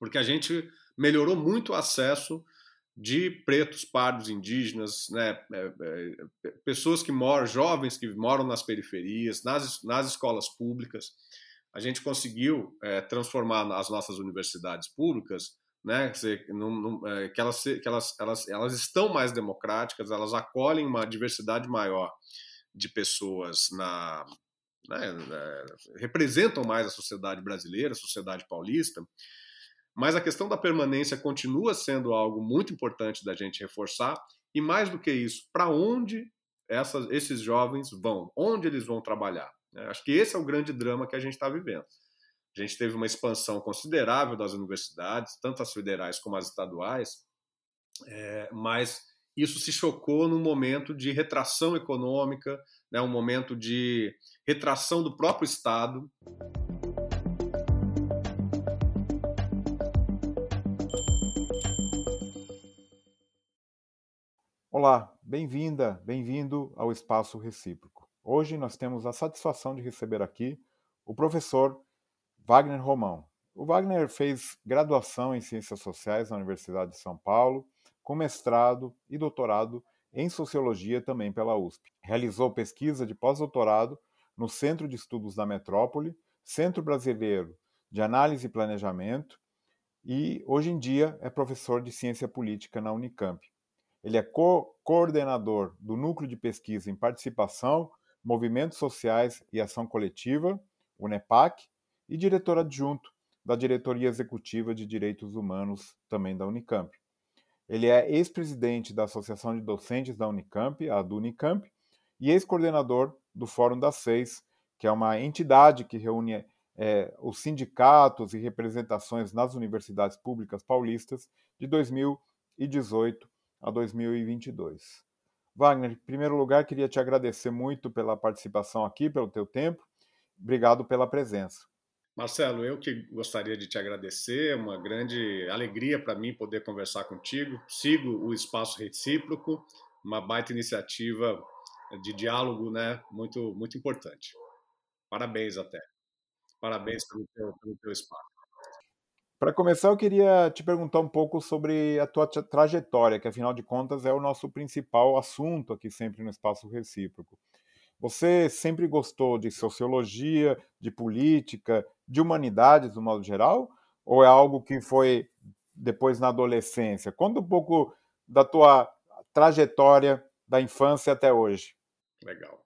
porque a gente melhorou muito o acesso de pretos, pardos, indígenas, né, é, é, pessoas que moram, jovens que moram nas periferias, nas, nas escolas públicas. A gente conseguiu é, transformar as nossas universidades públicas, né, é, que, elas, que elas, elas, elas estão mais democráticas, elas acolhem uma diversidade maior de pessoas na, né, é, representam mais a sociedade brasileira, a sociedade paulista, mas a questão da permanência continua sendo algo muito importante da gente reforçar, e mais do que isso, para onde essas, esses jovens vão, onde eles vão trabalhar. Né? Acho que esse é o grande drama que a gente está vivendo. A gente teve uma expansão considerável das universidades, tanto as federais como as estaduais, é, mas isso se chocou num momento de retração econômica, né, um momento de retração do próprio Estado. Olá, bem-vinda, bem-vindo ao Espaço Recíproco. Hoje nós temos a satisfação de receber aqui o professor Wagner Romão. O Wagner fez graduação em Ciências Sociais na Universidade de São Paulo, com mestrado e doutorado em Sociologia também pela USP. Realizou pesquisa de pós-doutorado no Centro de Estudos da Metrópole, Centro Brasileiro de Análise e Planejamento, e hoje em dia é professor de Ciência Política na Unicamp. Ele é co coordenador do Núcleo de Pesquisa em Participação, Movimentos Sociais e Ação Coletiva, o NEPAC, e diretor adjunto da Diretoria Executiva de Direitos Humanos, também da Unicamp. Ele é ex-presidente da Associação de Docentes da Unicamp, a do Unicamp, e ex-coordenador do Fórum das Seis, que é uma entidade que reúne é, os sindicatos e representações nas universidades públicas paulistas de 2018 a 2022. Wagner, em primeiro lugar, queria te agradecer muito pela participação aqui, pelo teu tempo. Obrigado pela presença. Marcelo, eu que gostaria de te agradecer, uma grande alegria para mim poder conversar contigo. Sigo o Espaço Recíproco, uma baita iniciativa de diálogo, né, muito muito importante. Parabéns até. Parabéns pelo teu, pelo teu espaço. Para começar, eu queria te perguntar um pouco sobre a tua trajetória, que afinal de contas é o nosso principal assunto aqui sempre no Espaço Recíproco. Você sempre gostou de sociologia, de política, de humanidades, do modo geral? Ou é algo que foi depois na adolescência? Conta um pouco da tua trajetória da infância até hoje. Legal.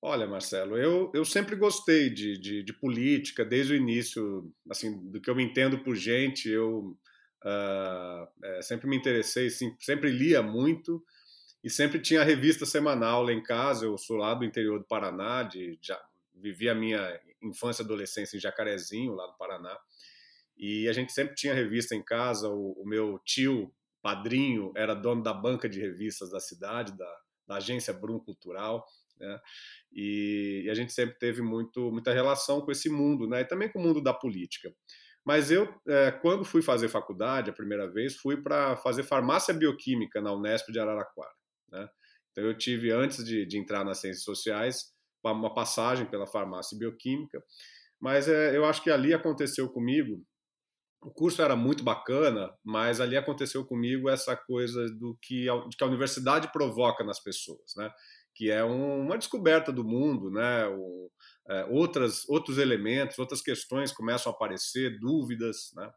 Olha, Marcelo, eu, eu sempre gostei de, de, de, política, desde o início, assim, do que eu me entendo por gente, eu uh, é, sempre me interessei, sim, sempre lia muito e sempre tinha revista semanal lá em casa, eu sou lá do interior do Paraná, de, já, vivi a minha infância e adolescência em Jacarezinho, lá do Paraná, e a gente sempre tinha revista em casa, o, o meu tio, padrinho, era dono da banca de revistas da cidade, da, da agência Brum Cultural, né? E, e, a gente sempre teve muito, muita relação com esse mundo, né? E também com o mundo da política. Mas eu, é, quando fui fazer faculdade a primeira vez, fui para fazer farmácia bioquímica na Unesp de Araraquara, né? Então eu tive, antes de, de entrar nas ciências sociais, uma passagem pela farmácia bioquímica, mas é, eu acho que ali aconteceu comigo o curso era muito bacana, mas ali aconteceu comigo essa coisa do que a, que a universidade provoca nas pessoas, né? Que é um, uma descoberta do mundo, né? O, é, outras, outros elementos, outras questões começam a aparecer, dúvidas, né?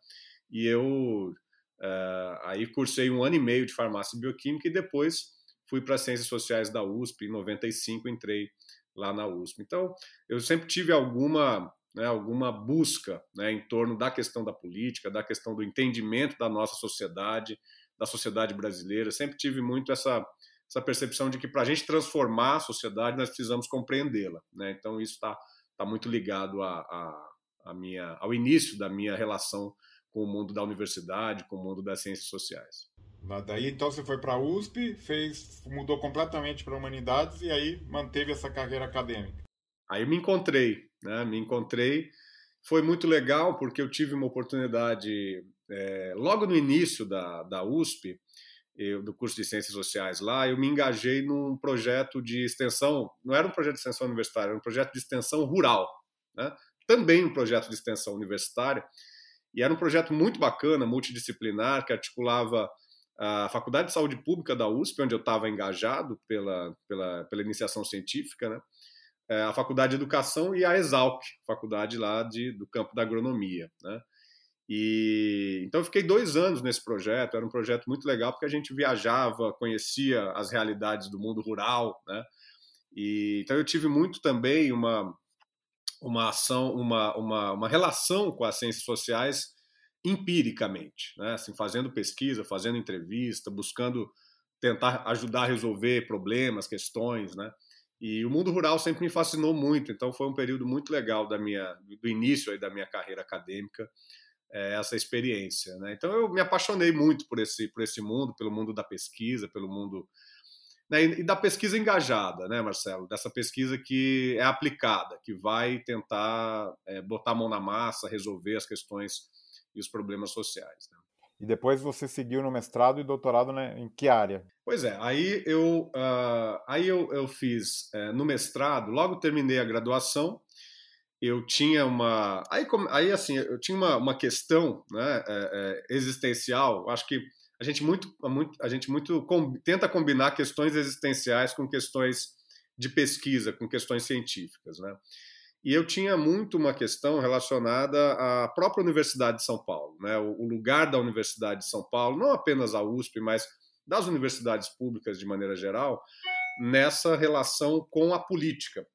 E eu é, aí cursei um ano e meio de farmácia bioquímica e depois fui para ciências sociais da USP. Em 95 entrei lá na USP. Então eu sempre tive alguma né, alguma busca né, em torno da questão da política, da questão do entendimento da nossa sociedade, da sociedade brasileira. Sempre tive muito essa essa percepção de que para a gente transformar a sociedade nós precisamos compreendê-la. Né? Então isso está tá muito ligado a, a, a, minha, ao início da minha relação com o mundo da universidade, com o mundo das ciências sociais. Daí então você foi para a USP, fez, mudou completamente para humanidades e aí manteve essa carreira acadêmica. Aí me encontrei, né? Me encontrei. Foi muito legal porque eu tive uma oportunidade é, logo no início da, da USP eu, do curso de Ciências Sociais lá, eu me engajei num projeto de extensão, não era um projeto de extensão universitária, era um projeto de extensão rural, né? também um projeto de extensão universitária, E era um projeto muito bacana, multidisciplinar, que articulava a Faculdade de Saúde Pública da USP, onde eu estava engajado pela, pela, pela iniciação científica, né? É, a Faculdade de Educação e a Exalc, faculdade lá de, do campo da agronomia. Né? E então eu fiquei dois anos nesse projeto. Era um projeto muito legal porque a gente viajava, conhecia as realidades do mundo rural, né? E então eu tive muito também uma uma ação, uma, uma, uma relação com as ciências sociais empiricamente, né? Assim, fazendo pesquisa, fazendo entrevista, buscando tentar ajudar a resolver problemas, questões, né? E o mundo rural sempre me fascinou muito, então foi um período muito legal da minha do início aí da minha carreira acadêmica é, essa experiência. Né? Então eu me apaixonei muito por esse, por esse mundo, pelo mundo da pesquisa, pelo mundo né? e da pesquisa engajada, né, Marcelo? Dessa pesquisa que é aplicada, que vai tentar é, botar a mão na massa, resolver as questões e os problemas sociais. Né? E depois você seguiu no mestrado e doutorado né, em que área? Pois é, aí eu, uh, aí eu, eu fiz uh, no mestrado, logo terminei a graduação, eu tinha uma. Aí, aí assim, eu tinha uma, uma questão né, é, é, existencial. Acho que a gente muito, muito, a gente muito com, tenta combinar questões existenciais com questões de pesquisa, com questões científicas. Né? E eu tinha muito uma questão relacionada à própria Universidade de São Paulo, né? o, o lugar da Universidade de São Paulo, não apenas a USP, mas das universidades públicas de maneira geral, nessa relação com a política.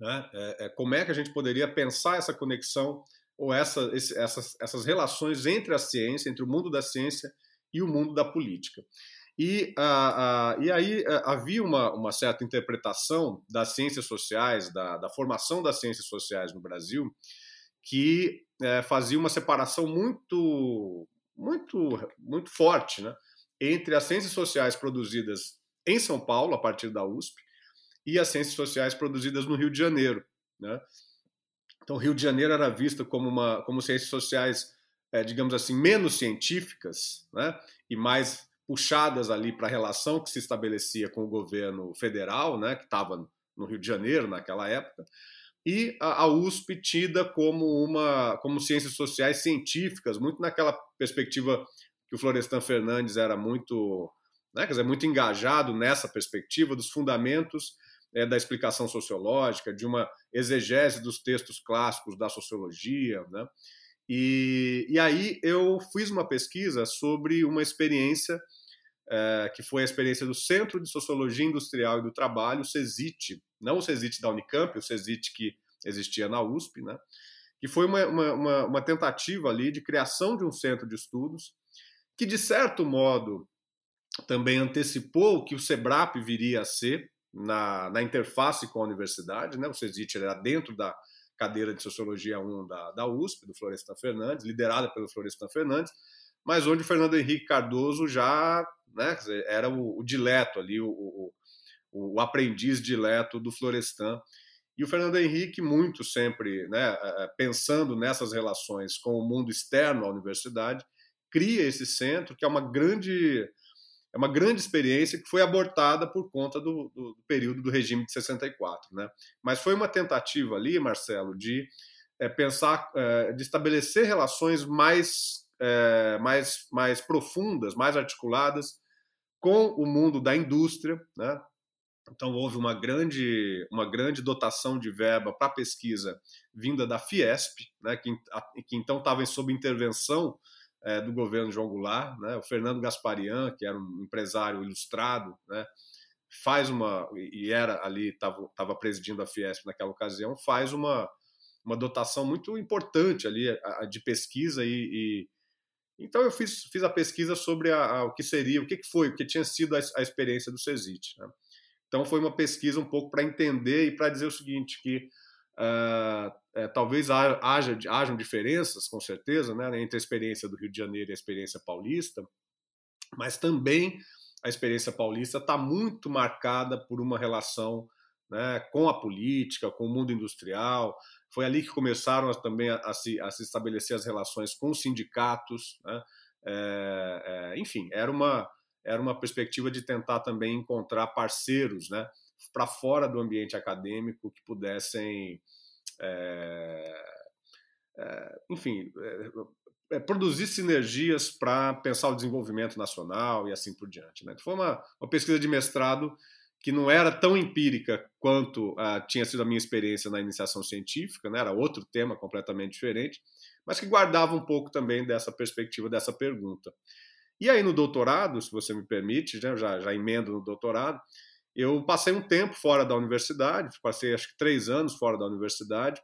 Né? É, é, como é que a gente poderia pensar essa conexão ou essa, esse, essas, essas relações entre a ciência, entre o mundo da ciência e o mundo da política. E, a, a, e aí a, havia uma, uma, certa interpretação das ciências sociais, da, da, formação das ciências sociais no Brasil, que é, fazia uma separação muito, muito, muito forte né, entre as ciências sociais produzidas em São Paulo, a partir da USP, e as ciências sociais produzidas no Rio de Janeiro. Né? Então, o Rio de Janeiro era visto como, uma, como ciências sociais, é, digamos assim, menos científicas né? e mais puxadas ali para a relação que se estabelecia com o governo federal, né? que estava no Rio de Janeiro naquela época, e a, USP tida como uma como ciências sociais científicas, muito naquela perspectiva que o Florestan Fernandes era muito, né, quer dizer, muito engajado nessa perspectiva dos fundamentos é, da explicação sociológica, de uma exegese dos textos clássicos da sociologia. Né? E, e aí eu fiz uma pesquisa sobre uma experiência é, que foi a experiência do Centro de Sociologia Industrial e do Trabalho, o CESIT, não o CESIT da Unicamp, o CESIT que existia na USP, né? que foi uma, uma, uma tentativa ali de criação de um centro de estudos que, de certo modo, também antecipou o que o SEBRAP viria a ser, na, na interface com a universidade, né? o CESIT era dentro da cadeira de Sociologia 1 da, da USP, do Florestan Fernandes, liderada pelo Florestan Fernandes, mas onde o Fernando Henrique Cardoso já né, era o, o dileto ali, o, o, o, aprendiz dileto do Florestan. E o Fernando Henrique, muito sempre né, é, é, pensando nessas relações com o mundo externo à universidade, cria esse centro, que é uma grande é uma grande experiência que foi abortada por conta do, do, do período do regime de 64. Né? Mas foi uma tentativa ali, Marcelo, de é, pensar, é, de estabelecer relações mais, é, mais, mais profundas, mais articuladas com o mundo da indústria. Né? Então, houve uma grande, uma grande dotação de verba para pesquisa vinda da Fiesp, né? que, que então estava sob intervenção é, do governo João Goulart, né? o Fernando Gasparian, que era um empresário ilustrado, né? faz uma, e era ali, estava presidindo a Fiesp naquela ocasião, faz uma, uma dotação muito importante ali de pesquisa e, e então eu fiz, fiz a pesquisa sobre a, a, o que seria, o que, que foi, o que tinha sido a, a experiência do CESIT. Né? Então foi uma pesquisa um pouco para entender e para dizer o seguinte, que Uh, é, talvez haja, hajam diferenças, com certeza, né, entre a experiência do Rio de Janeiro e a experiência paulista, mas também a experiência paulista está muito marcada por uma relação né, com a política, com o mundo industrial. Foi ali que começaram também a, a, se, a se, estabelecer as relações com os sindicatos. Né? É, é, enfim, era uma, era uma perspectiva de tentar também encontrar parceiros né, para fora do ambiente acadêmico que pudessem, é, é, enfim, é, produzir sinergias para pensar o desenvolvimento nacional e assim por diante. Né? Foi uma, uma pesquisa de mestrado que não era tão empírica quanto tinha sido a minha experiência na iniciação científica, né? era outro tema completamente diferente, mas que guardava um pouco também dessa perspectiva, dessa pergunta. E aí no doutorado, se você me permite, né, já, já emendo no doutorado, eu passei um tempo fora da universidade, passei acho que três anos fora da universidade,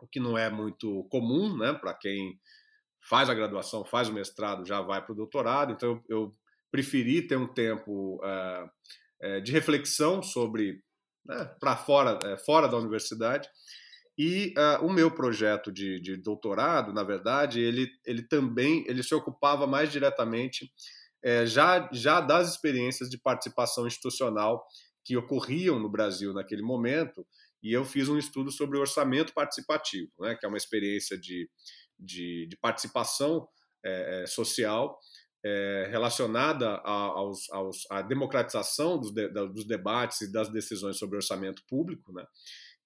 o que não é muito comum, né, para quem faz a graduação, faz o mestrado, já vai para o doutorado. Então eu, preferi ter um tempo uh, uh, de reflexão sobre né, para fora, uh, fora da universidade. E o meu projeto de, de, doutorado, na verdade, ele, ele também ele se ocupava mais diretamente já, já das experiências de participação institucional que ocorriam no Brasil naquele momento, e eu fiz um estudo sobre orçamento participativo, né, que é uma experiência de, de, de participação é, social é, relacionada aos, aos, à democratização dos, de, dos, debates e das decisões sobre orçamento público. Né?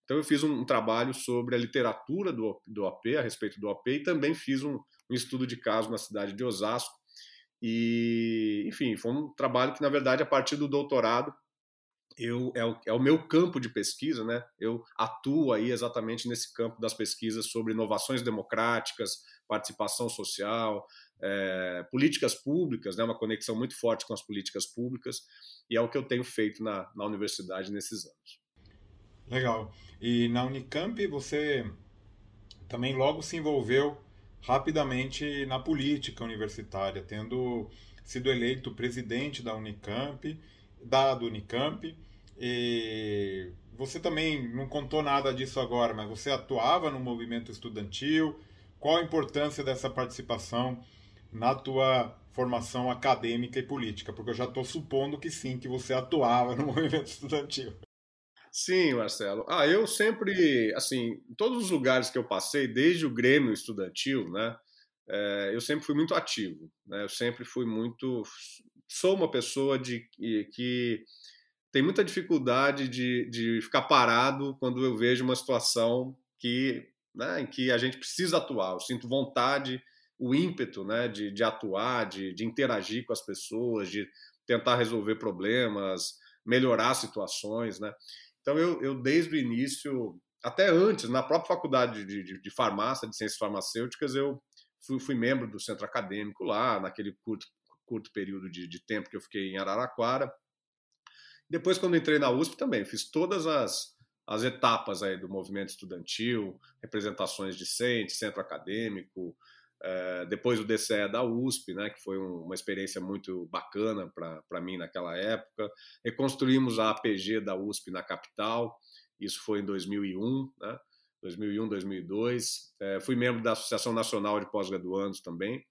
Então, eu fiz um, um, trabalho sobre a literatura do, do OP, a respeito do OP, e também fiz um, um estudo de caso na cidade de Osasco. E, enfim, foi um trabalho que, na verdade, a partir do doutorado, eu, é, o, é o meu campo de pesquisa, né? Eu atuo aí exatamente nesse campo das pesquisas sobre inovações democráticas, participação social, é, políticas públicas, né? Uma conexão muito forte com as políticas públicas e é o que eu tenho feito na, na universidade nesses anos. Legal. E na Unicamp você também logo se envolveu rapidamente na política universitária, tendo sido eleito presidente da Unicamp da Unicamp. E você também não contou nada disso agora, mas você atuava no movimento estudantil. Qual a importância dessa participação na tua formação acadêmica e política? Porque eu já estou supondo que sim, que você atuava no movimento estudantil. Sim, Marcelo. Ah, eu sempre, assim, em todos os lugares que eu passei, desde o Grêmio Estudantil, né, é, eu sempre fui muito ativo, né, eu sempre fui muito sou uma pessoa de, que, tem muita dificuldade de, de ficar parado quando eu vejo uma situação que, né, em que a gente precisa atuar. Eu sinto vontade, o ímpeto né, de, de atuar, de, de interagir com as pessoas, de tentar resolver problemas, melhorar situações. Né? Então, eu, eu desde o início, até antes, na própria faculdade de, de, de farmácia, de ciências farmacêuticas, eu fui, fui membro do centro acadêmico lá, naquele curto curto período de, de tempo que eu fiquei em Araraquara. Depois, quando entrei na USP, também fiz todas as, as etapas aí do movimento estudantil, representações discentes, centro acadêmico, é, depois o DCE da USP, né, que foi um, uma experiência muito bacana para mim naquela época. Reconstruímos a APG da USP na capital, isso foi em 2001, né, 2001, 2002. É, fui membro da Associação Nacional de Pós-Graduandos também.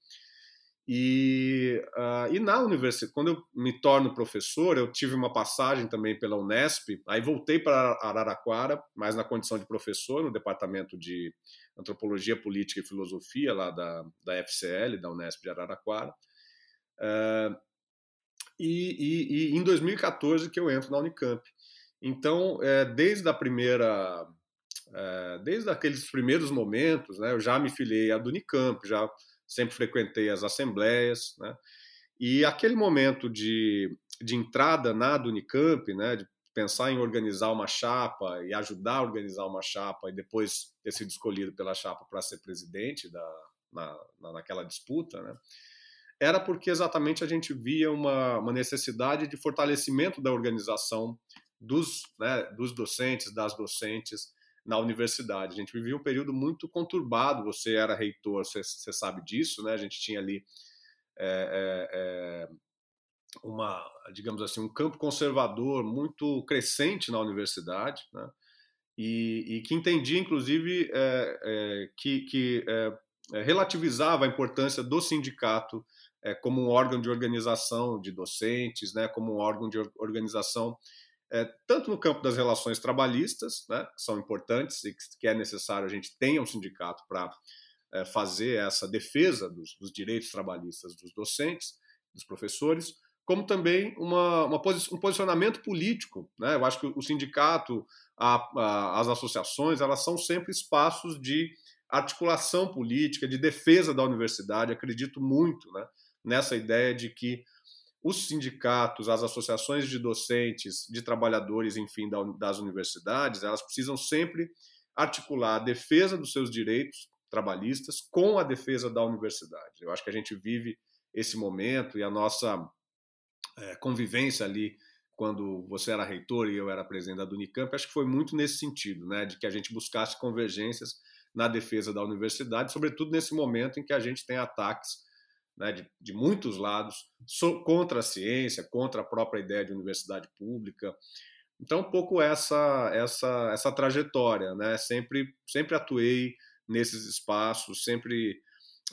E, uh, e na universidade, quando eu me torno professor, eu tive uma passagem também pela Unesp, aí voltei para Araraquara, mas na condição de professor no departamento de Antropologia, Política e Filosofia, lá da, da FCL, da Unesp de Araraquara. Uh, e, e, e, em 2014 que eu entro na Unicamp. Então, é, desde a primeira, é, desde aqueles primeiros momentos, né, eu já me filiei à Unicamp, já sempre frequentei as assembleias, né? E aquele momento de, de entrada na Unicamp, né, de pensar em organizar uma chapa e ajudar a organizar uma chapa e depois ter sido escolhido pela chapa para ser presidente da, na, naquela disputa, né, era porque exatamente a gente via uma, uma necessidade de fortalecimento da organização dos, né, dos docentes, das docentes, na universidade. A gente vivia um período muito conturbado. Você era reitor, você, você sabe disso, né? A gente tinha ali é, é, uma, digamos assim, um campo conservador muito crescente na universidade, né? E, e que entendia, inclusive, é, que, que relativizava a importância do sindicato como um órgão de organização de docentes, né? Como um órgão de organização é, tanto no campo das relações trabalhistas, né, que são importantes e que é necessário a gente tenha um sindicato para é, fazer essa defesa dos, dos, direitos trabalhistas dos docentes, dos professores, como também uma, uma posi um posicionamento político. Né? Eu acho que o sindicato, a, a, as associações, elas são sempre espaços de articulação política, de defesa da universidade. Acredito muito né, nessa ideia de que os sindicatos, as associações de docentes, de trabalhadores, enfim, das universidades, elas precisam sempre articular a defesa dos seus direitos trabalhistas com a defesa da universidade. Eu acho que a gente vive esse momento e a nossa é, convivência ali quando você era reitor e eu era presidente da Unicamp, acho que foi muito nesse sentido, né, de que a gente buscasse convergências na defesa da universidade, sobretudo nesse momento em que a gente tem ataques né, de, de, muitos lados so, contra a ciência, contra a própria ideia de universidade pública. Então, um pouco essa essa essa trajetória, né? Sempre sempre atuei nesses espaços, sempre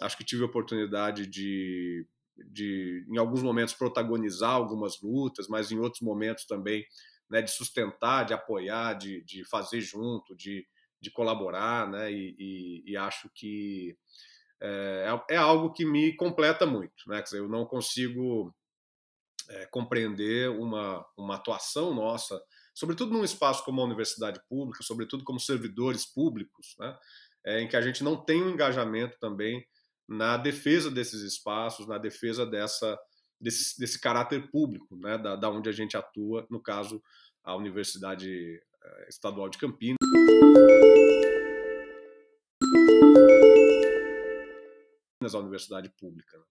acho que tive a oportunidade de, de em alguns momentos protagonizar algumas lutas, mas em outros momentos também né, de sustentar, de apoiar, de, de fazer junto, de, de colaborar, né? E, e, e acho que é, é, algo que me completa muito, né? Quer dizer, eu não consigo é, compreender uma, uma atuação nossa, sobretudo num espaço como a universidade pública, sobretudo como servidores públicos, né? É, em que a gente não tem um engajamento também na defesa desses espaços, na defesa dessa desse, desse caráter público, né? Da, da onde a gente atua, no caso a Universidade é, Estadual de Campinas. A universidade pública. Né?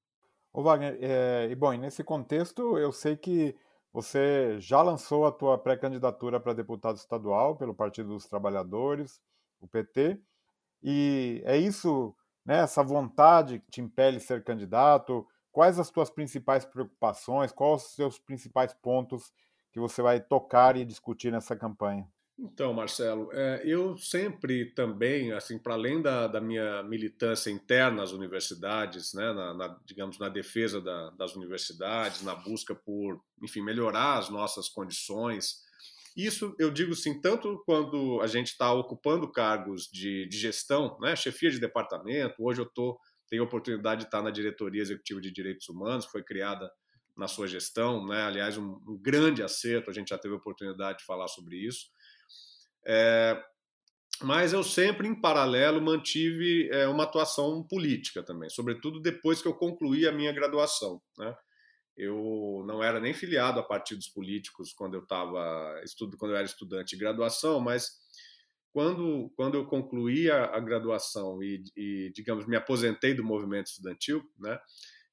Ô Wagner, é, e bom, nesse contexto eu sei que você já lançou a tua pré-candidatura para deputado estadual pelo Partido dos Trabalhadores, o PT, e é isso, né, essa vontade que te impele ser candidato? Quais as tuas principais preocupações? Quais os seus principais pontos que você vai tocar e discutir nessa campanha? Então, Marcelo, é, eu sempre também, assim, para além da, da, minha militância interna às universidades, né, na, na, digamos, na defesa da, das universidades, na busca por, enfim, melhorar as nossas condições, isso eu digo assim, tanto quando a gente está ocupando cargos de, de, gestão, né, chefia de departamento, hoje eu tô, tenho a oportunidade de estar na diretoria executiva de direitos humanos, foi criada na sua gestão, né, aliás, um, um grande acerto, a gente já teve a oportunidade de falar sobre isso, é, mas eu sempre, em paralelo, mantive é, uma atuação política também, sobretudo depois que eu concluí a minha graduação. Né? Eu não era nem filiado a partidos políticos quando eu estava estudo, quando eu era estudante de graduação, mas quando, quando eu concluí a, a graduação e, e, digamos, me aposentei do movimento estudantil, né?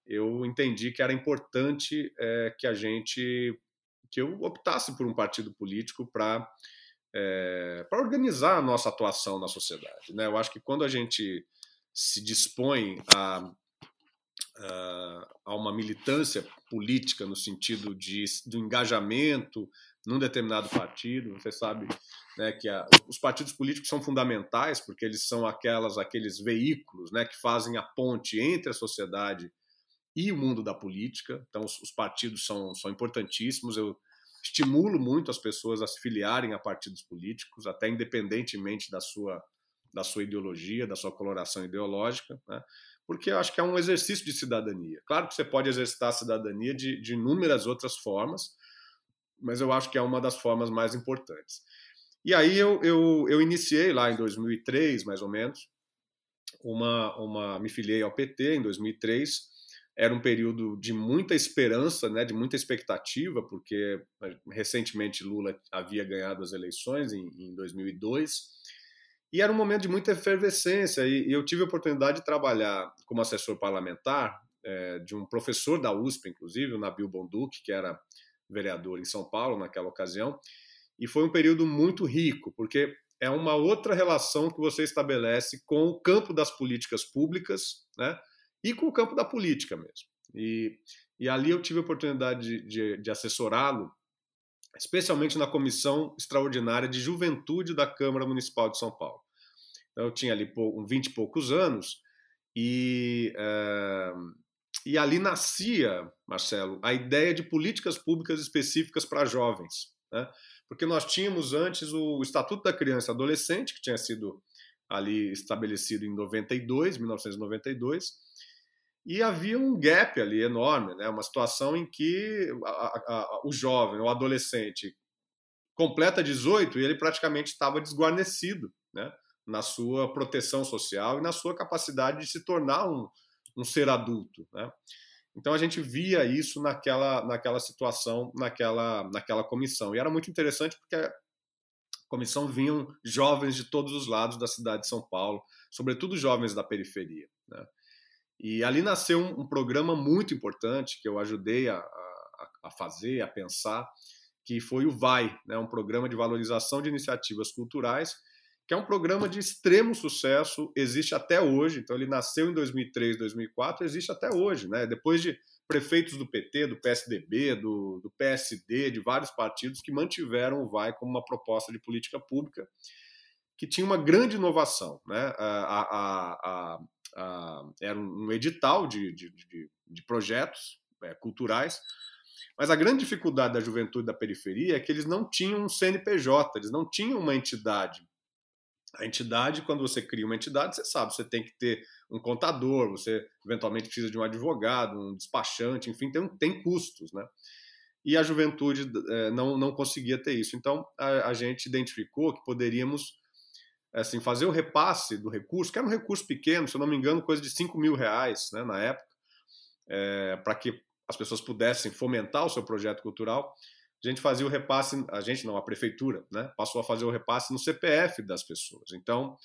Eu entendi que era importante é, que a gente, que eu optasse por um partido político para é, para organizar a nossa atuação na sociedade. Né? Eu acho que quando a gente se dispõe a, a, a uma militância política no sentido de, do engajamento num determinado partido, você sabe né, que a, os partidos políticos são fundamentais porque eles são aquelas aqueles veículos né, que fazem a ponte entre a sociedade e o mundo da política. Então, os, os partidos são, são importantíssimos. Eu estimulo muito as pessoas a se filiarem a partidos políticos, até independentemente da sua, da sua ideologia, da sua coloração ideológica, né? porque eu acho que é um exercício de cidadania. Claro que você pode exercitar a cidadania de, de inúmeras outras formas, mas eu acho que é uma das formas mais importantes. E aí eu, eu, eu iniciei lá em 2003, mais ou menos, uma, uma, me filiei ao PT em 2003, era um período de muita esperança, né, de muita expectativa, porque eh, recentemente Lula havia ganhado as eleições em, em 2002, e era um momento de muita efervescência, e, e eu tive a oportunidade de trabalhar como assessor parlamentar é, de um professor da USP, inclusive, o Nabil Bonduque, que era vereador em São Paulo naquela ocasião, e foi um período muito rico, porque é uma outra relação que você estabelece com o campo das políticas públicas, né, e com o campo da política mesmo. E, e ali eu tive a oportunidade de, de, de assessorá-lo, especialmente na Comissão Extraordinária de Juventude da Câmara Municipal de São Paulo. Então, eu tinha ali um 20 e poucos anos e, é, e ali nascia, Marcelo, a ideia de políticas públicas específicas para jovens. Né? Porque nós tínhamos antes o Estatuto da Criança e Adolescente, que tinha sido ali estabelecido em 92, 1992, e havia um gap ali enorme, né? uma situação em que a, a, o jovem, o adolescente, completa 18 e ele praticamente estava desguarnecido, né? na sua proteção social e na sua capacidade de se tornar um, um ser adulto. Né? Então a gente via isso naquela, naquela situação, naquela, naquela comissão. E era muito interessante porque a comissão vinham jovens de todos os lados da cidade de São Paulo, sobretudo jovens da periferia. Né? E ali nasceu um, um, programa muito importante que eu ajudei a, a, a, fazer, a pensar, que foi o VAI, né? um programa de valorização de iniciativas culturais que é um programa de extremo sucesso, existe até hoje. Então, ele nasceu em 2003, 2004, existe até hoje. Né? Depois de prefeitos do PT, do PSDB, do, do PSD, de vários partidos que mantiveram o VAI como uma proposta de política pública que tinha uma grande inovação. Né? A, a, a, era um edital de, de, de, de projetos é, culturais, mas a grande dificuldade da juventude da periferia é que eles não tinham um CNPJ, eles não tinham uma entidade a entidade, quando você cria uma entidade, você sabe, você tem que ter um contador, você eventualmente precisa de um advogado, um despachante, enfim, tem, tem custos, né? E a juventude é, não, não conseguia ter isso. Então, a, a, gente identificou que poderíamos assim, fazer o repasse do recurso, que era um recurso pequeno, se eu não me engano, coisa de 5 mil reais né, na época, é, para que as pessoas pudessem fomentar o seu projeto cultural a gente fazia o repasse, a gente não, a prefeitura, né, passou a fazer o repasse no CPF das pessoas. Então,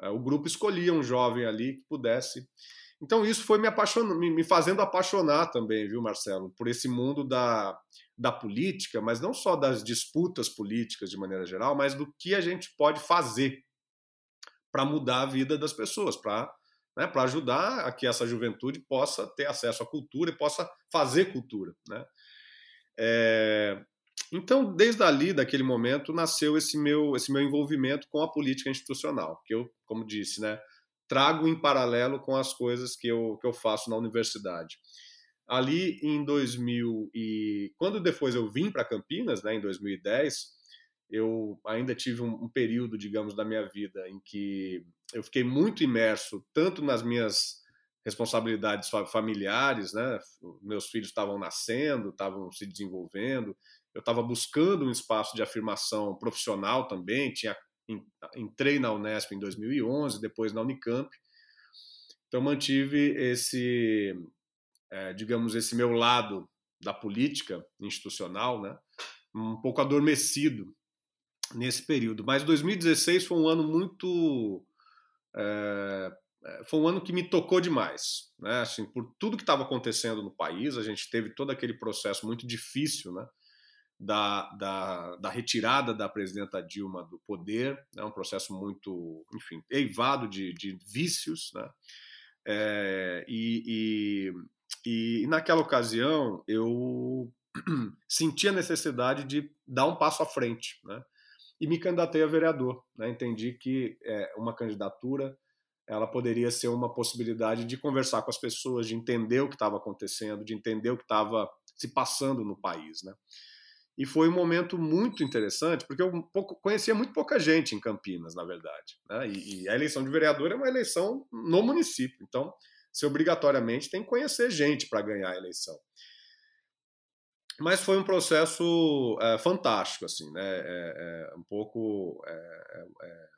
eh, o grupo escolhia um jovem ali que pudesse. Então, isso foi me, me fazendo apaixonar também, viu, Marcelo, por esse mundo da, da política, mas não só das disputas políticas de maneira geral, mas do que a gente pode fazer para mudar a vida das pessoas, para né, ajudar a que essa juventude possa ter acesso à cultura e possa fazer cultura. Né? É, então, desde ali, daquele momento, nasceu esse meu, esse meu envolvimento com a política institucional, que eu, como disse, né, trago em paralelo com as coisas que eu, que eu faço na universidade. Ali em 2000 e quando depois eu vim para Campinas, né, em 2010, eu ainda tive um, um período, digamos, da minha vida em que eu fiquei muito imerso tanto nas minhas responsabilidades familiares, né? Meus filhos estavam nascendo, estavam se desenvolvendo, eu estava buscando um espaço de afirmação profissional também, tinha entrei na Unesp em 2011, depois na Unicamp. Então mantive esse, é, digamos, esse meu lado da política institucional, né, um pouco adormecido nesse período. Mas 2016 foi um ano muito é, foi um ano que me tocou demais, né? Assim, por tudo que estava acontecendo no país, a gente teve todo aquele processo muito difícil, né? da, da, da, retirada da presidenta Dilma do poder, é né, um processo muito, enfim, eivado de, de vícios, né? É, e, e, e, naquela ocasião eu senti a necessidade de dar um passo à frente, né? E me candidatei a vereador, né? Entendi que é, uma candidatura ela poderia ser uma possibilidade de conversar com as pessoas, de entender o que estava acontecendo, de entender o que estava se passando no país, né? E foi um momento muito interessante, porque eu conhecia muito pouca gente em Campinas, na verdade. Né? E, e, a eleição de vereador é uma eleição no município. Então, você obrigatoriamente tem que conhecer gente para ganhar a eleição. Mas foi um processo é, fantástico, assim, né? É, é, um pouco é, é,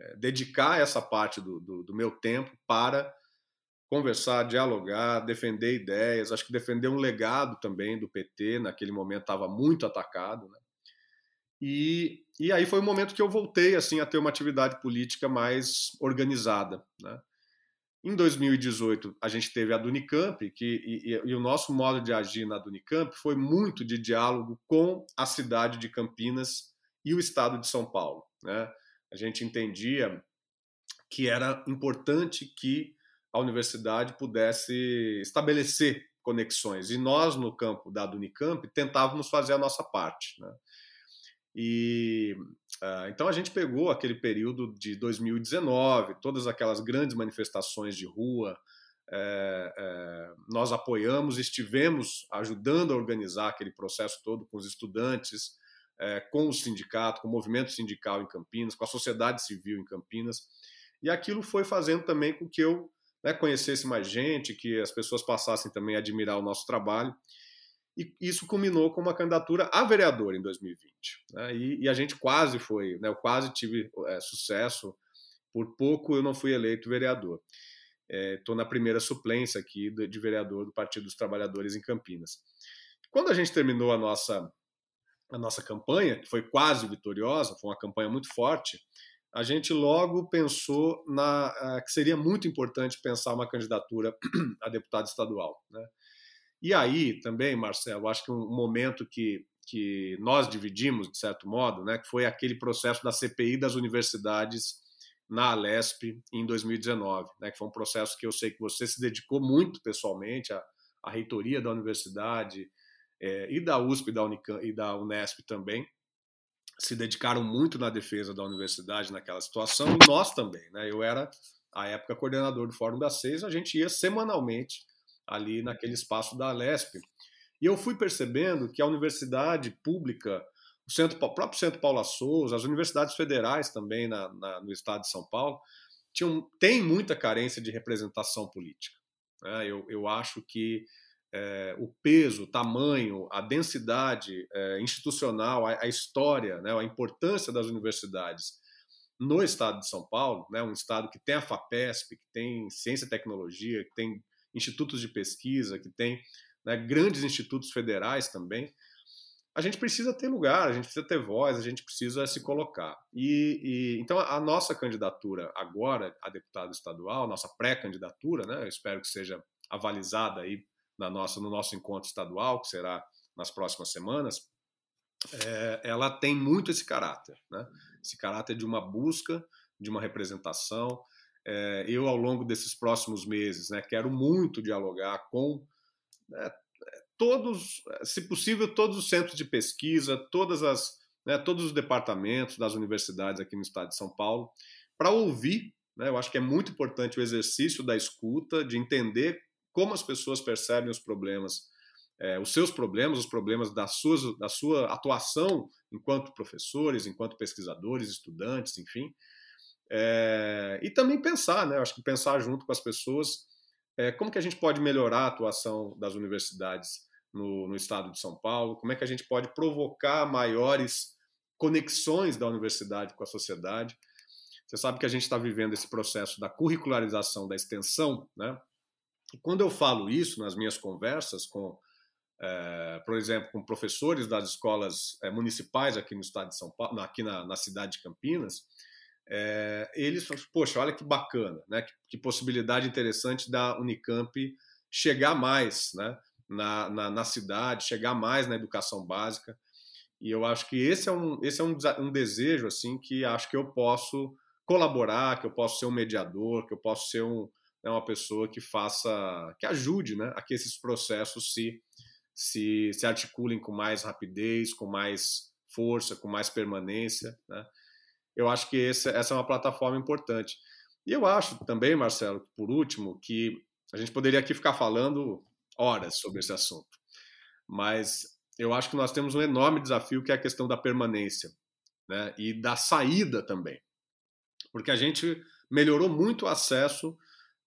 é, dedicar essa parte do, do, do meu tempo para conversar, dialogar, defender ideias, acho que defender um legado também do PT, naquele momento estava muito atacado, né? E, e aí foi o momento que eu voltei assim a ter uma atividade política mais organizada, né? Em 2018 a gente teve a Dunicamp, que e, e, e o nosso modo de agir na Dunicamp foi muito de diálogo com a cidade de Campinas e o estado de São Paulo, né? A gente entendia que era importante que a universidade pudesse estabelecer conexões. E nós, no campo da Unicamp, tentávamos fazer a nossa parte. Né? E uh, então a gente pegou aquele período de 2019, todas aquelas grandes manifestações de rua, é, é, nós apoiamos, estivemos ajudando a organizar aquele processo todo com os estudantes, é, com o sindicato, com o movimento sindical em Campinas, com a sociedade civil em Campinas, e aquilo foi fazendo também com que eu né, conhecesse mais gente, que as pessoas passassem também a admirar o nosso trabalho. E isso culminou com uma candidatura a vereador em 2020. Né, e, e, a gente quase foi, né, eu quase tive é, sucesso por pouco eu não fui eleito vereador. Estou é, na primeira suplência aqui de vereador do Partido dos Trabalhadores em Campinas. Quando a gente terminou a nossa, a nossa campanha, que foi quase vitoriosa, foi uma campanha muito forte, a gente logo pensou na que seria muito importante pensar uma candidatura a deputado estadual. Né? E aí também, Marcelo, acho que um momento que, que nós dividimos, de certo modo, né, que foi aquele processo da CPI das universidades na Alesp em 2019, né, que foi um processo que eu sei que você se dedicou muito pessoalmente à, à reitoria da universidade é, e da USP da, Unicam, e da Unesp também, se dedicaram muito na defesa da universidade naquela situação, e nós também. Né? Eu era, à época, coordenador do Fórum da Seis, a gente ia semanalmente ali naquele espaço da Alesp. E eu fui percebendo que a universidade pública, o, centro, o próprio Centro Paula Souza, as universidades federais também na, na, no estado de São Paulo, tinham, tem muita carência de representação política. Né? Eu, eu acho que é, o peso, o tamanho, a densidade é, institucional, a, a história, né, a importância das universidades no estado de São Paulo, né, um estado que tem a FAPESP, que tem ciência e tecnologia, que tem institutos de pesquisa, que tem né, grandes institutos federais também, a gente precisa ter lugar, a gente precisa ter voz, a gente precisa se colocar. E, e então a nossa candidatura agora a deputado estadual, nossa pré-candidatura, né, eu espero que seja avalizada aí na nossa, no nosso encontro estadual, que será nas próximas semanas, é, ela tem muito esse caráter, né? esse caráter de uma busca, de uma representação, é, eu, ao longo desses próximos meses, né, quero muito dialogar com né, todos, se possível, todos os centros de pesquisa, todas as, né, todos os departamentos das universidades aqui no estado de São Paulo, para ouvir. Né, eu acho que é muito importante o exercício da escuta, de entender como as pessoas percebem os problemas, é, os seus problemas, os problemas da sua, da sua atuação enquanto professores, enquanto pesquisadores, estudantes, enfim. É, e também pensar, né? Acho que pensar junto com as pessoas é, como que a gente pode melhorar a atuação das universidades no, no, estado de São Paulo, como é que a gente pode provocar maiores conexões da universidade com a sociedade. Você sabe que a gente está vivendo esse processo da curricularização da extensão, né? E quando eu falo isso nas minhas conversas com, é, por exemplo, com professores das escolas é, municipais aqui no estado de São Paulo, aqui na, na cidade de Campinas, é, eles falam, poxa, olha que bacana, né? Que, que, possibilidade interessante da Unicamp chegar mais né? na, na, na, cidade, chegar mais na educação básica. E eu acho que esse é um, esse é um, um desejo assim que acho que eu posso colaborar, que eu posso ser um mediador, que eu posso ser um, né, uma pessoa que faça, que ajude né, a que esses processos se, se, se articulem com mais rapidez, com mais força, com mais permanência. Né? Eu acho que esse, essa é uma plataforma importante. E eu acho também, Marcelo, por último, que a gente poderia aqui ficar falando horas sobre esse assunto, mas eu acho que nós temos um enorme desafio que é a questão da permanência né? e da saída também, porque a gente melhorou muito o acesso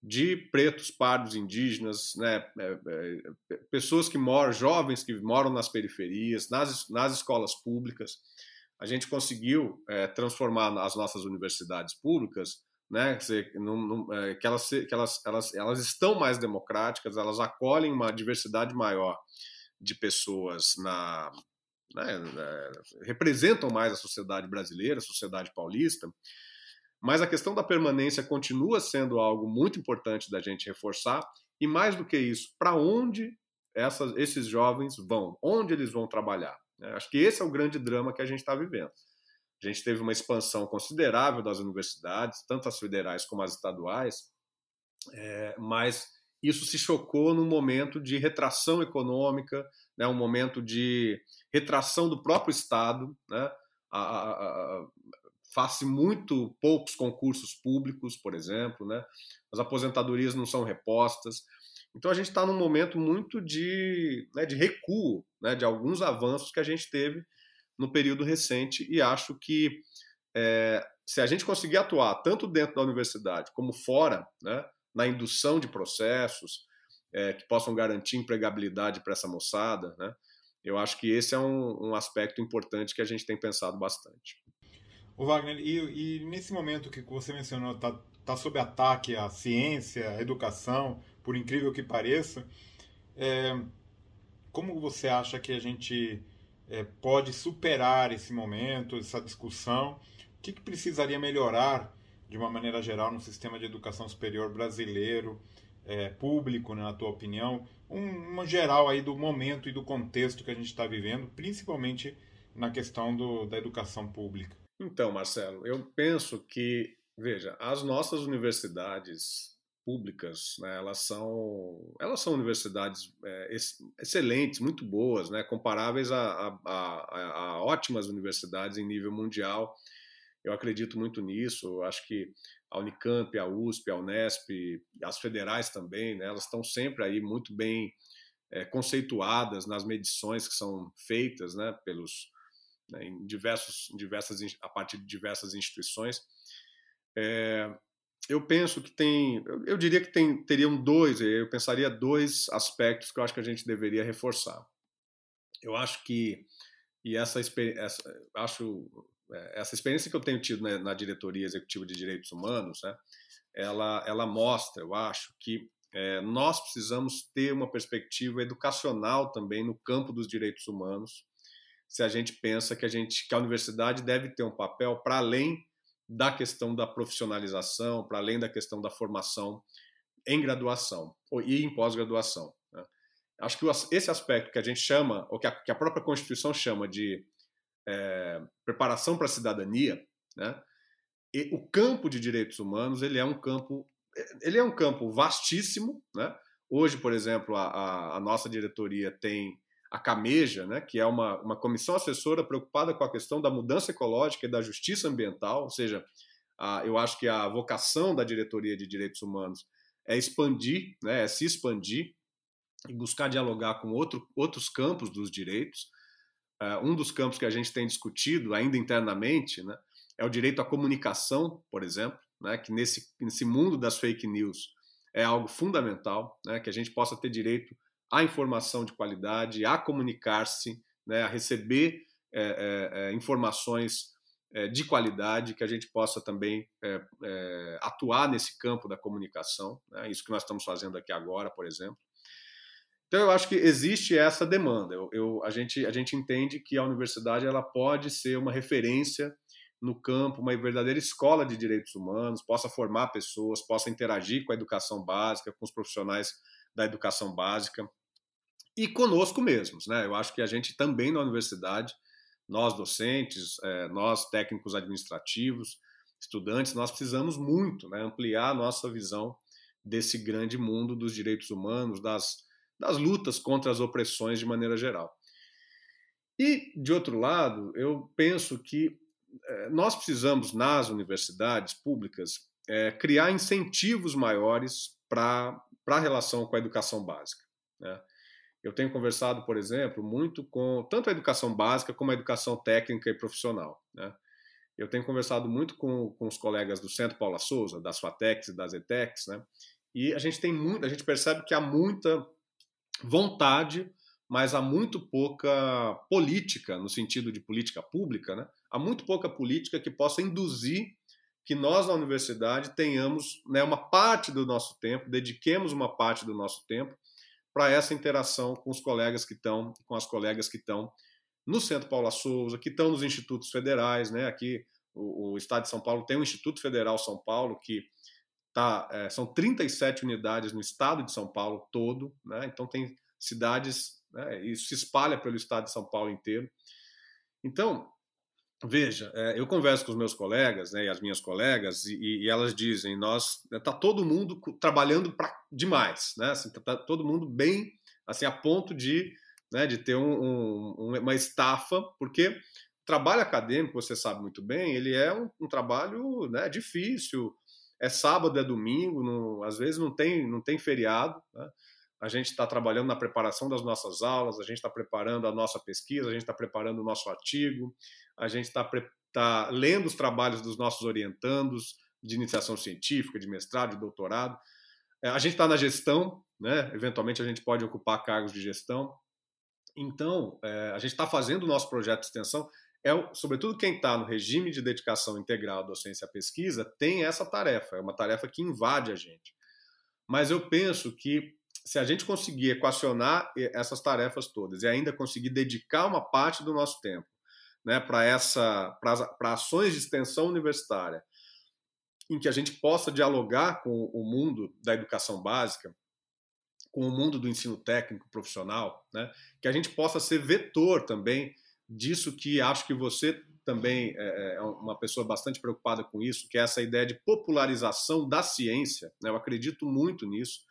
de pretos, pardos, indígenas, né, é, é, pessoas que moram, jovens que moram nas periferias, nas, nas escolas públicas a gente conseguiu é, transformar as nossas universidades públicas, né, num, num, é, que, elas, que elas, elas, elas estão mais democráticas, elas acolhem uma diversidade maior de pessoas na, né, é, representam mais a sociedade brasileira, a sociedade paulista, mas a questão da permanência continua sendo algo muito importante da gente reforçar, e mais do que isso, para onde essas, esses jovens vão, onde eles vão trabalhar. Né? Acho que esse é o grande drama que a gente está vivendo. A gente teve uma expansão considerável das universidades, tanto as federais como as estaduais, é, mas isso se chocou num momento de retração econômica, né, um momento de retração do próprio Estado, né, faz-se muito poucos concursos públicos, por exemplo, né, as aposentadorias não são repostas. Então a gente está num momento muito de, né, de recuo né, de alguns avanços que a gente teve no período recente e acho que é, se a gente conseguir atuar tanto dentro da universidade como fora, né, na indução de processos é, que possam garantir empregabilidade para essa moçada, né, eu acho que esse é um, um aspecto importante que a gente tem pensado bastante. O Wagner, e, e, nesse momento que você mencionou, está tá sob ataque a ciência, a educação, por incrível que pareça, é, como você acha que a gente é, pode superar esse momento, essa discussão? O que, que precisaria melhorar, de uma maneira geral, no sistema de educação superior brasileiro, é, público, né, na tua opinião? Um, uma geral aí do momento e do contexto que a gente está vivendo, principalmente na questão do, da educação pública. Então, Marcelo, eu penso que, veja, as nossas universidades públicas, né, elas são elas são universidades é, excelentes, muito boas, né, comparáveis a, a, a, a, ótimas universidades em nível mundial. Eu acredito muito nisso. Acho que a Unicamp, a USP, a Unesp, as federais também, né, elas estão sempre aí muito bem é, conceituadas nas medições que são feitas, né, pelos né, em diversos, diversas, a partir de diversas instituições. É, eu penso que tem, eu, diria que tem, teriam dois, eu pensaria dois aspectos que eu acho que a gente deveria reforçar. Eu acho que e essa, essa acho é, essa experiência que eu tenho tido na, na, diretoria executiva de direitos humanos, né, ela ela mostra, eu acho que é, nós precisamos ter uma perspectiva educacional também no campo dos direitos humanos se a gente pensa que a gente que a universidade deve ter um papel para além da questão da profissionalização, para além da questão da formação em graduação e em pós-graduação. Né? Acho que esse aspecto que a gente chama, ou que a, que a própria Constituição chama de é, preparação para a cidadania, né? E o campo de direitos humanos ele é um campo ele é um campo vastíssimo, né? Hoje, por exemplo, a, a, a nossa diretoria tem a Cameja, né, que é uma, uma comissão assessora preocupada com a questão da mudança ecológica e da justiça ambiental, ou seja, a, eu acho que a vocação da diretoria de direitos humanos é expandir, né, é se expandir e buscar dialogar com outro, outros campos dos direitos. Uh, um dos campos que a gente tem discutido ainda internamente né, é o direito à comunicação, por exemplo, né, que nesse, nesse mundo das fake news é algo fundamental, né, que a gente possa ter direito à informação de qualidade, a comunicar-se, né, a receber é, é, é informações é, de qualidade, que a gente possa também é, atuar nesse campo da comunicação, né, isso que nós estamos fazendo aqui agora, por exemplo. Então, eu acho que existe essa demanda. Eu, eu, a, gente, a gente entende que a universidade ela pode ser uma referência no campo, uma verdadeira escola de direitos humanos, possa formar pessoas, possa interagir com a educação básica, com os profissionais da educação básica e conosco mesmos. Né? Eu acho que a gente também na universidade, nós docentes, é, nós técnicos administrativos, estudantes, nós precisamos muito né, ampliar a nossa visão desse grande mundo dos direitos humanos, das, das lutas contra as opressões de maneira geral. E, de outro lado, eu penso que é, nós precisamos, nas universidades públicas, é, criar incentivos maiores para a relação com a educação básica. Né? Eu tenho conversado, por exemplo, muito com tanto a educação básica como a educação técnica e profissional. Né? Eu tenho conversado muito com, com os colegas do Centro Paula Souza, das FATECs e das ETECs, né? e a gente tem muito, a gente percebe que há muita vontade, mas há muito pouca política, no sentido de política pública, né? há muito pouca política que possa induzir que nós na universidade tenhamos né, uma parte do nosso tempo, dediquemos uma parte do nosso tempo para essa interação com os colegas que estão, com as colegas que estão no Centro Paula Souza, que estão nos institutos federais, né? Aqui o, o, Estado de São Paulo tem o Instituto Federal São Paulo que tá, é, são 37 unidades no Estado de São Paulo todo, né? Então tem cidades, né? Isso se espalha pelo Estado de São Paulo inteiro. Então Veja, é, eu converso com os meus colegas né, e as minhas colegas e, e elas dizem, nós está todo mundo trabalhando pra, demais, né? Assim, tá, tá, todo mundo bem, assim, a ponto de, né, de ter um, um, uma estafa, porque o trabalho acadêmico, você sabe muito bem, ele é um, um trabalho né, difícil, é sábado, é domingo, não, às vezes não tem, não tem feriado, né? A gente está trabalhando na preparação das nossas aulas, a gente está preparando a nossa pesquisa, a gente está preparando o nosso artigo, a gente está tá lendo os trabalhos dos nossos orientandos de iniciação científica, de mestrado, de doutorado. É, a gente está na gestão, né? eventualmente a gente pode ocupar cargos de gestão. Então, é, a gente está fazendo o nosso projeto de extensão. é, sobretudo quem está no regime de dedicação integral à docência e pesquisa, tem essa tarefa, é uma tarefa que invade a gente. Mas eu penso que se a gente conseguir equacionar essas tarefas todas e ainda conseguir dedicar uma parte do nosso tempo né, para essa para ações de extensão universitária, em que a gente possa dialogar com o mundo da educação básica, com o mundo do ensino técnico profissional, né, que a gente possa ser vetor também disso que acho que você também é, é uma pessoa bastante preocupada com isso, que é essa ideia de popularização da ciência. Né? Eu acredito muito nisso,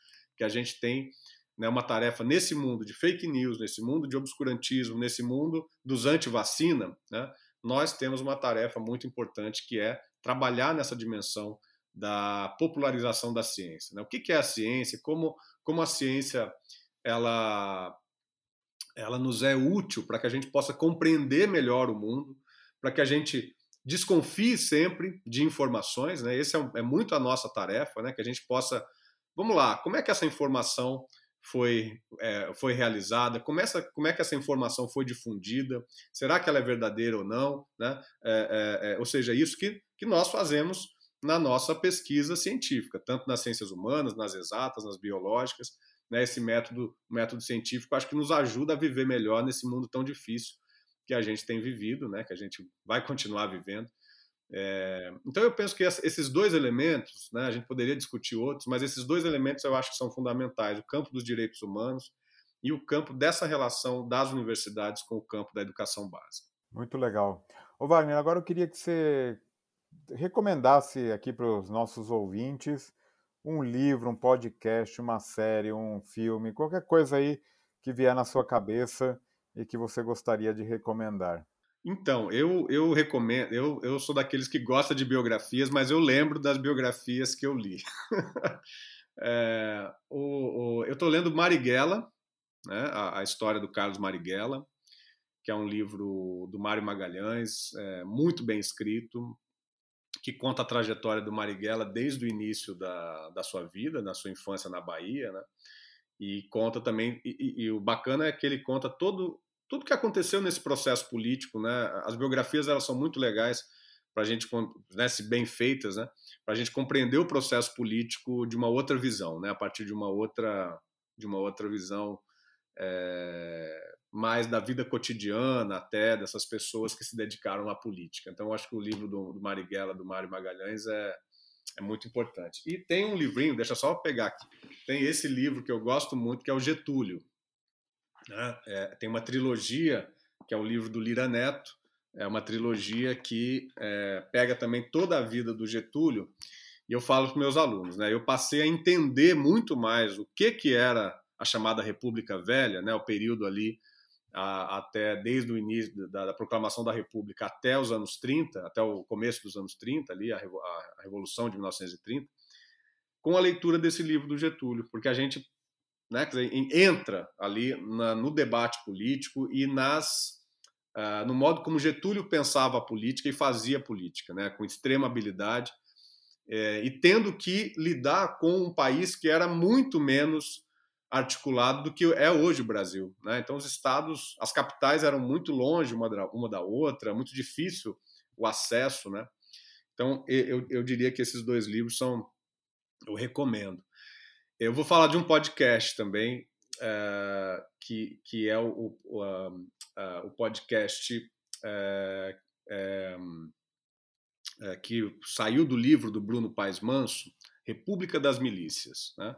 que a gente tem né, uma tarefa nesse mundo de fake news, nesse mundo de obscurantismo, nesse mundo dos anti-vacina, né? nós temos uma tarefa muito importante que é trabalhar nessa dimensão da popularização da ciência. Né? O que é a ciência? Como, como a ciência ela ela nos é útil para que a gente possa compreender melhor o mundo, para que a gente desconfie sempre de informações, né? Esse é, é, muito a nossa tarefa, né? Que a gente possa, vamos lá, como é que essa informação foi é, foi realizada? Como, essa, como é que essa informação foi difundida? Será que ela é verdadeira ou não? Né? É, é, ou seja, isso que, que nós fazemos na nossa pesquisa científica, tanto nas ciências humanas, nas exatas, nas biológicas né, esse método, método científico, acho que nos ajuda a viver melhor nesse mundo tão difícil que a gente tem vivido, né, que a gente vai continuar vivendo. É, então eu penso que esses dois elementos, né, a gente poderia discutir outros, mas esses dois elementos eu acho que são fundamentais: o campo dos direitos humanos e o campo dessa relação das universidades com o campo da educação básica. Muito legal. Ô Wagner, agora eu queria que você recomendasse aqui para os nossos ouvintes um livro, um podcast, uma série, um filme, qualquer coisa aí que vier na sua cabeça e que você gostaria de recomendar. Então, eu, eu recomendo, eu, eu sou daqueles que gosta de biografias, mas eu lembro das biografias que eu li. é, o, o, eu estou lendo Marighella, né, a, a, história do Carlos Marighella, que é um livro do Mário Magalhães, é, muito bem escrito, que conta a trajetória do Marighella desde o início da, da sua vida, na sua infância na Bahia, né? E conta também, e, e, o bacana é que ele conta todo tudo que aconteceu nesse processo político, né? As biografias elas são muito legais para a gente, né, se bem feitas, né? Para a gente compreender o processo político de uma outra visão, né? A partir de uma outra de uma outra visão é, mais da vida cotidiana até dessas pessoas que se dedicaram à política. Então, eu acho que o livro do, do Marighella, do Mário Magalhães, é, é muito importante. E tem um livrinho, deixa só pegar aqui, tem esse livro que eu gosto muito, que é o Getúlio. Né? É, tem uma trilogia, que é o livro do Lira Neto, é uma trilogia que é, pega também toda a vida do Getúlio, e eu falo para meus alunos, né? Eu passei a entender muito mais o que que era a chamada República Velha, né? O período ali a, até desde o início da, da, proclamação da República até os anos 30, até o começo dos anos 30, ali, a, a, Revolução de 1930, com a leitura desse livro do Getúlio, porque a gente né, dizer, entra ali na, no debate político e nas uh, no modo como Getúlio pensava a política e fazia política, né, com extrema habilidade, é, e tendo que lidar com um país que era muito menos articulado do que é hoje o Brasil. Né? Então, os estados, as capitais eram muito longe uma da, uma da outra, muito difícil o acesso. Né? Então, eu, eu diria que esses dois livros são. Eu recomendo. Eu vou falar de um podcast também, é, que, que é o, o, uh, o podcast é, é, que saiu do livro do Bruno Paes Manso, República das Milícias. Né?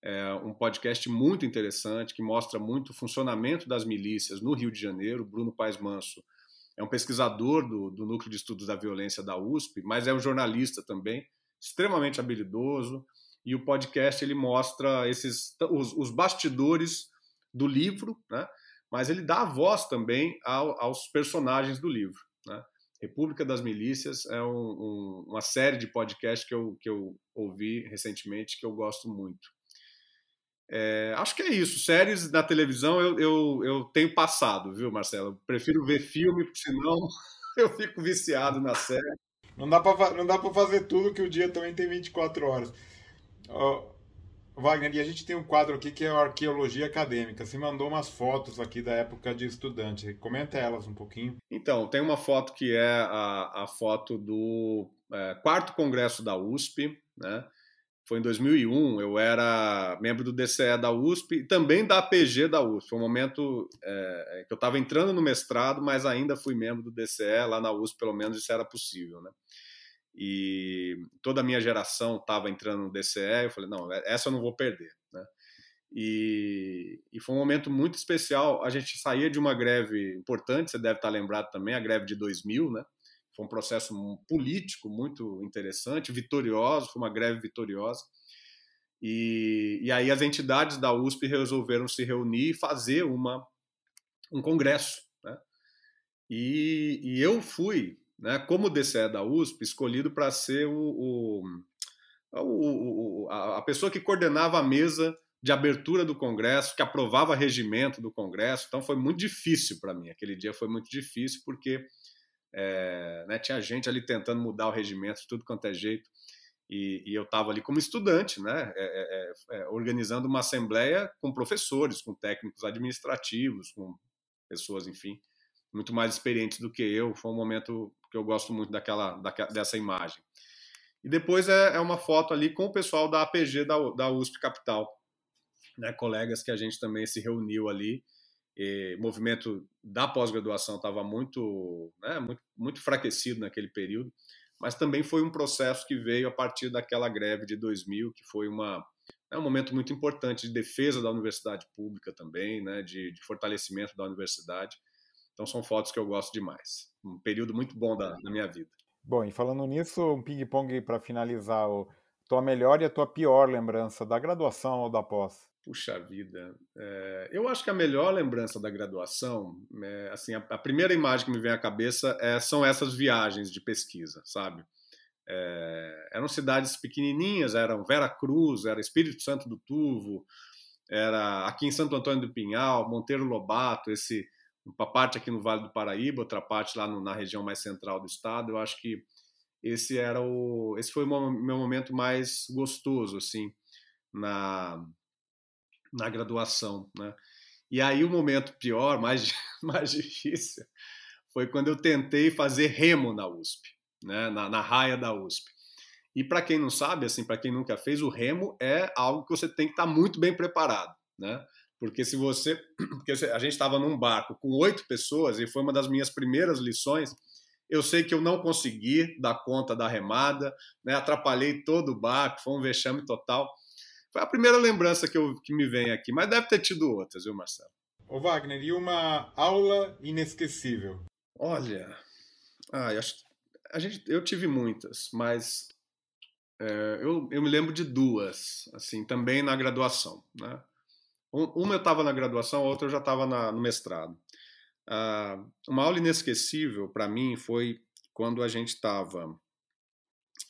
É um podcast muito interessante que mostra muito o funcionamento das milícias no Rio de Janeiro. Bruno Paes Manso é um pesquisador do, do Núcleo de Estudos da Violência da USP, mas é um jornalista também, extremamente habilidoso. E o podcast ele mostra esses os, os bastidores do livro, né? mas ele dá a voz também ao, aos personagens do livro. Né? República das Milícias é um, um, uma série de podcasts que eu, que eu ouvi recentemente que eu gosto muito. É, acho que é isso. Séries na televisão eu, eu, eu tenho passado, viu, Marcelo? Eu prefiro ver filme, senão eu fico viciado na série. Não dá para fazer tudo que o dia também tem 24 horas. Wagner, e a gente tem um quadro aqui que é arqueologia acadêmica. Você mandou umas fotos aqui da época de estudante. Comenta elas um pouquinho. Então, tem uma foto que é a, a foto do é, quarto congresso da USP, né? Foi em 2001, eu era membro do DCE da USP e também da APG da USP. Foi um momento é, que eu estava entrando no mestrado, mas ainda fui membro do DCE lá na USP, pelo menos isso era possível, né? E toda a minha geração estava entrando no DCE, eu falei, não, essa eu não vou perder, né? E, e, foi um momento muito especial, a gente saía de uma greve importante, você deve estar lembrado também, a greve de 2000, né? Foi um processo político muito interessante, vitorioso, foi uma greve vitoriosa, e, e aí as entidades da USP resolveram se reunir e fazer uma, um congresso, né? E, e eu fui né, como DCE da USP, escolhido para ser o, o, o, a pessoa que coordenava a mesa de abertura do Congresso, que aprovava regimento do Congresso. Então foi muito difícil para mim. Aquele dia foi muito difícil porque é, né, tinha gente ali tentando mudar o regimento de tudo quanto é jeito. E, e eu estava ali como estudante, né, é, é, é, organizando uma assembleia com professores, com técnicos administrativos, com pessoas, enfim, muito mais experientes do que eu. Foi um momento que eu gosto muito daquela, daquela dessa imagem. E depois é, é, uma foto ali com o pessoal da APG da, da USP Capital, né, colegas que a gente também se reuniu ali. E, o movimento da pós-graduação estava muito, né, muito, muito naquele período, mas também foi um processo que veio a partir daquela greve de 2000, que foi uma, é um momento muito importante de defesa da universidade pública também, né, de, de fortalecimento da universidade. Então são fotos que eu gosto demais. Um período muito bom da, da minha vida. Bom, e falando nisso, um ping-pong para finalizar. O, tua melhor e a tua pior lembrança da graduação ou da pós? Puxa vida, é, eu acho que a melhor lembrança da graduação, é, assim, a, a, primeira imagem que me vem à cabeça é, são essas viagens de pesquisa, sabe? É, eram cidades pequenininhas, eram Vera Cruz, era Espírito Santo do Turvo, era aqui em Santo Antônio do Pinhal, Monteiro Lobato, esse uma parte aqui no Vale do Paraíba, outra parte lá no, na região mais central do estado. Eu acho que esse era o, esse foi o meu momento mais gostoso assim na na graduação, né? E aí o momento pior, mais mais difícil, foi quando eu tentei fazer remo na USP, né? Na, na raia da USP. E para quem não sabe, assim, para quem nunca fez, o remo é algo que você tem que estar tá muito bem preparado, né? Porque se você. Porque a gente estava num barco com oito pessoas e foi uma das minhas primeiras lições. Eu sei que eu não consegui dar conta da remada, né? atrapalhei todo o barco, foi um vexame total. Foi a primeira lembrança que, eu, que me vem aqui, mas deve ter tido outras, viu, Marcelo? Ô Wagner, e uma aula inesquecível? Olha, acho, a gente, eu tive muitas, mas é, eu, eu me lembro de duas, assim, também na graduação, né? Uma eu estava na graduação, a outra eu já estava no mestrado. Uh, uma aula inesquecível para mim foi quando a gente estava.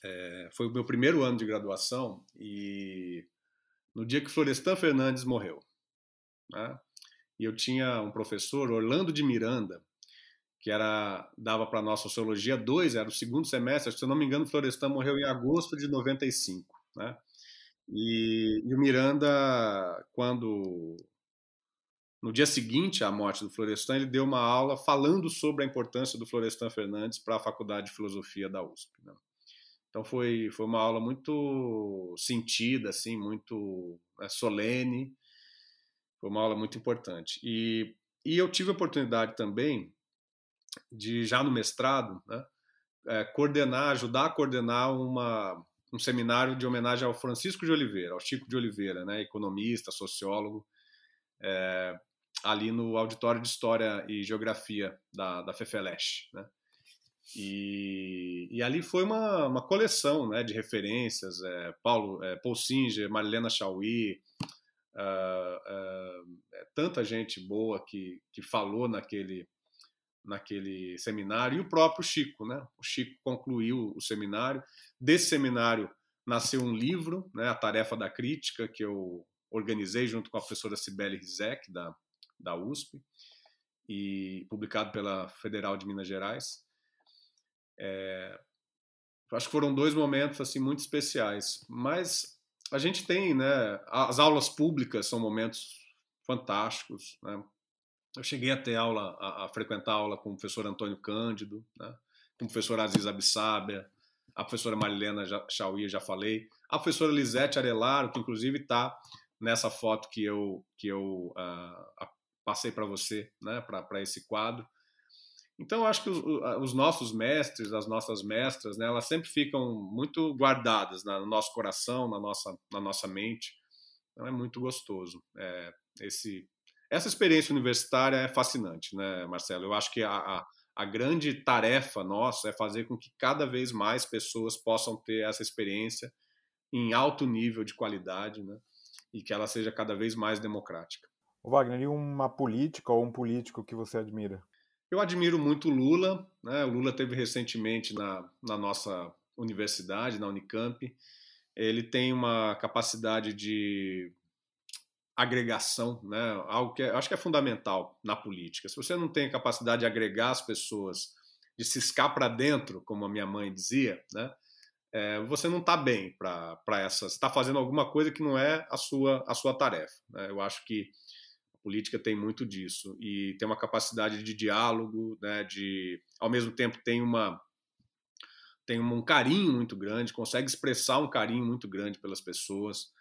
É, foi o meu primeiro ano de graduação e no dia que Florestan Fernandes morreu. Né? E eu tinha um professor, Orlando de Miranda, que era dava para nós Sociologia 2, era o segundo semestre, se eu não me engano, Florestan morreu em agosto de 95. Né? E, e o Miranda, quando no dia seguinte à morte do Florestan, ele deu uma aula falando sobre a importância do Florestan Fernandes para a Faculdade de Filosofia da USP. Né? Então foi, foi uma aula muito sentida, assim, muito né, solene. Foi uma aula muito importante. E, e eu tive a oportunidade também de, já no mestrado, né, é, coordenar, ajudar a coordenar uma, um seminário de homenagem ao Francisco de Oliveira, ao Chico de Oliveira, né, economista, sociólogo, é, ali no Auditório de História e Geografia da, da. Né? E, e, ali foi uma, uma coleção né, de referências, é, Paulo, é, Paul Singer, Marilena Chauí, uh, uh, tanta gente boa que, que falou naquele, naquele seminário, e o próprio Chico. Né? O Chico concluiu o seminário. Desse seminário nasceu um livro, né, A Tarefa da Crítica, que eu organizei junto com a professora Cibele Rizek, da, da USP, e publicado pela Federal de Minas Gerais. É, acho que foram dois momentos assim muito especiais, mas a gente tem, né? As aulas públicas são momentos fantásticos, né? Eu cheguei a ter aula, a, a frequentar aula com o professor Antônio Cândido, né? com o professor Aziz Abissabia, a professora Marilena Chauí, já falei, a professora Lisete Arelaro, que inclusive está nessa foto que eu, que eu uh, passei para você, né, para esse quadro. Então, acho que os, os, nossos mestres, as nossas mestras, né, elas sempre ficam muito guardadas no nosso coração, na nossa, na nossa mente. Então, é muito gostoso. É, esse, essa experiência universitária é fascinante, né, Marcelo? Eu acho que a, a a grande tarefa nossa é fazer com que cada vez mais pessoas possam ter essa experiência em alto nível de qualidade, né? E que ela seja cada vez mais democrática. O Wagner, e uma política ou um político que você admira? Eu admiro muito o Lula, né? O Lula teve recentemente na, na nossa universidade, na Unicamp. Ele tem uma capacidade de agregação, né? Algo que é, acho que é fundamental na política. Se você não tem a capacidade de agregar as pessoas, de ciscar para dentro, como a minha mãe dizia, né? É, você não está bem para essa. Você está fazendo alguma coisa que não é a sua a sua tarefa. Né? Eu acho que a política tem muito disso e tem uma capacidade de diálogo, né? De ao mesmo tempo tem uma tem um carinho muito grande, consegue expressar um carinho muito grande pelas pessoas.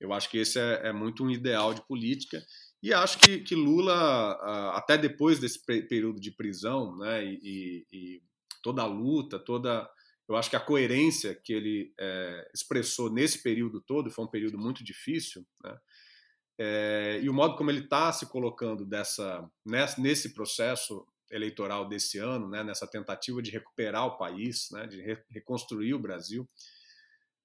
Eu acho que esse é, é muito um ideal de política. E acho que, que Lula, até depois desse período de prisão, né, e, e, toda a luta, toda. Eu acho que a coerência que ele é, expressou nesse período todo foi um período muito difícil, né, é, e o modo como ele está se colocando dessa, nesse processo eleitoral desse ano, né, nessa tentativa de recuperar o país, né, de re reconstruir o Brasil,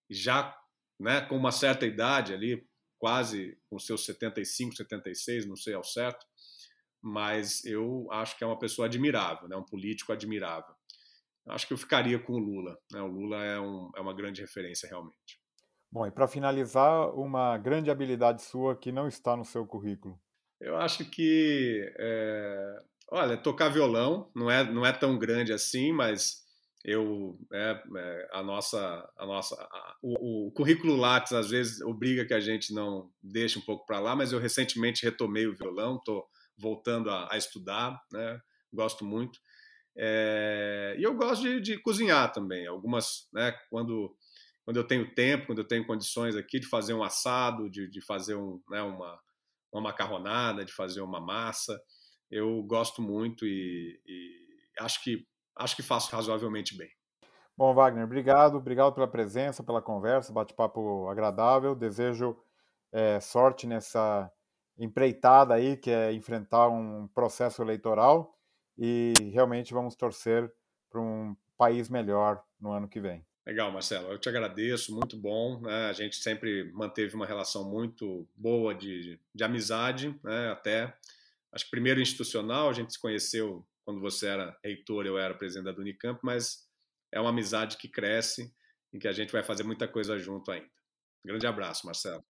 já né, com uma certa idade ali, quase com seus 75, 76, não sei ao certo, mas eu acho que é uma pessoa admirável, né, um político admirável. Acho que eu ficaria com o Lula. Né, o Lula é, um, é uma grande referência realmente. Bom, e para finalizar, uma grande habilidade sua que não está no seu currículo. Eu acho que, é, olha, tocar violão não é, não é tão grande assim, mas eu é, é, a nossa a nossa a, o, o, currículo Lattes às vezes obriga que a gente não deixe um pouco para lá mas eu recentemente retomei o violão estou voltando a, a, estudar né gosto muito. É, e eu gosto de, de, cozinhar também. Algumas né quando quando eu tenho tempo quando eu tenho condições aqui de fazer um assado de, de fazer um né, uma uma macarronada de fazer uma massa eu gosto muito e, e acho que acho que faço razoavelmente bem. Bom, Wagner, obrigado, obrigado pela presença, pela conversa, bate-papo agradável. Desejo é, sorte nessa empreitada aí, que é enfrentar um processo eleitoral e realmente vamos torcer para um país melhor no ano que vem. Legal, Marcelo. Eu te agradeço, muito bom. Né? A gente sempre manteve uma relação muito boa de, de amizade, né? até acho que primeiro institucional, a gente se conheceu quando você era reitor, eu era presidente da Unicamp, mas é uma amizade que cresce e que a gente vai fazer muita coisa junto ainda. Grande abraço, Marcelo.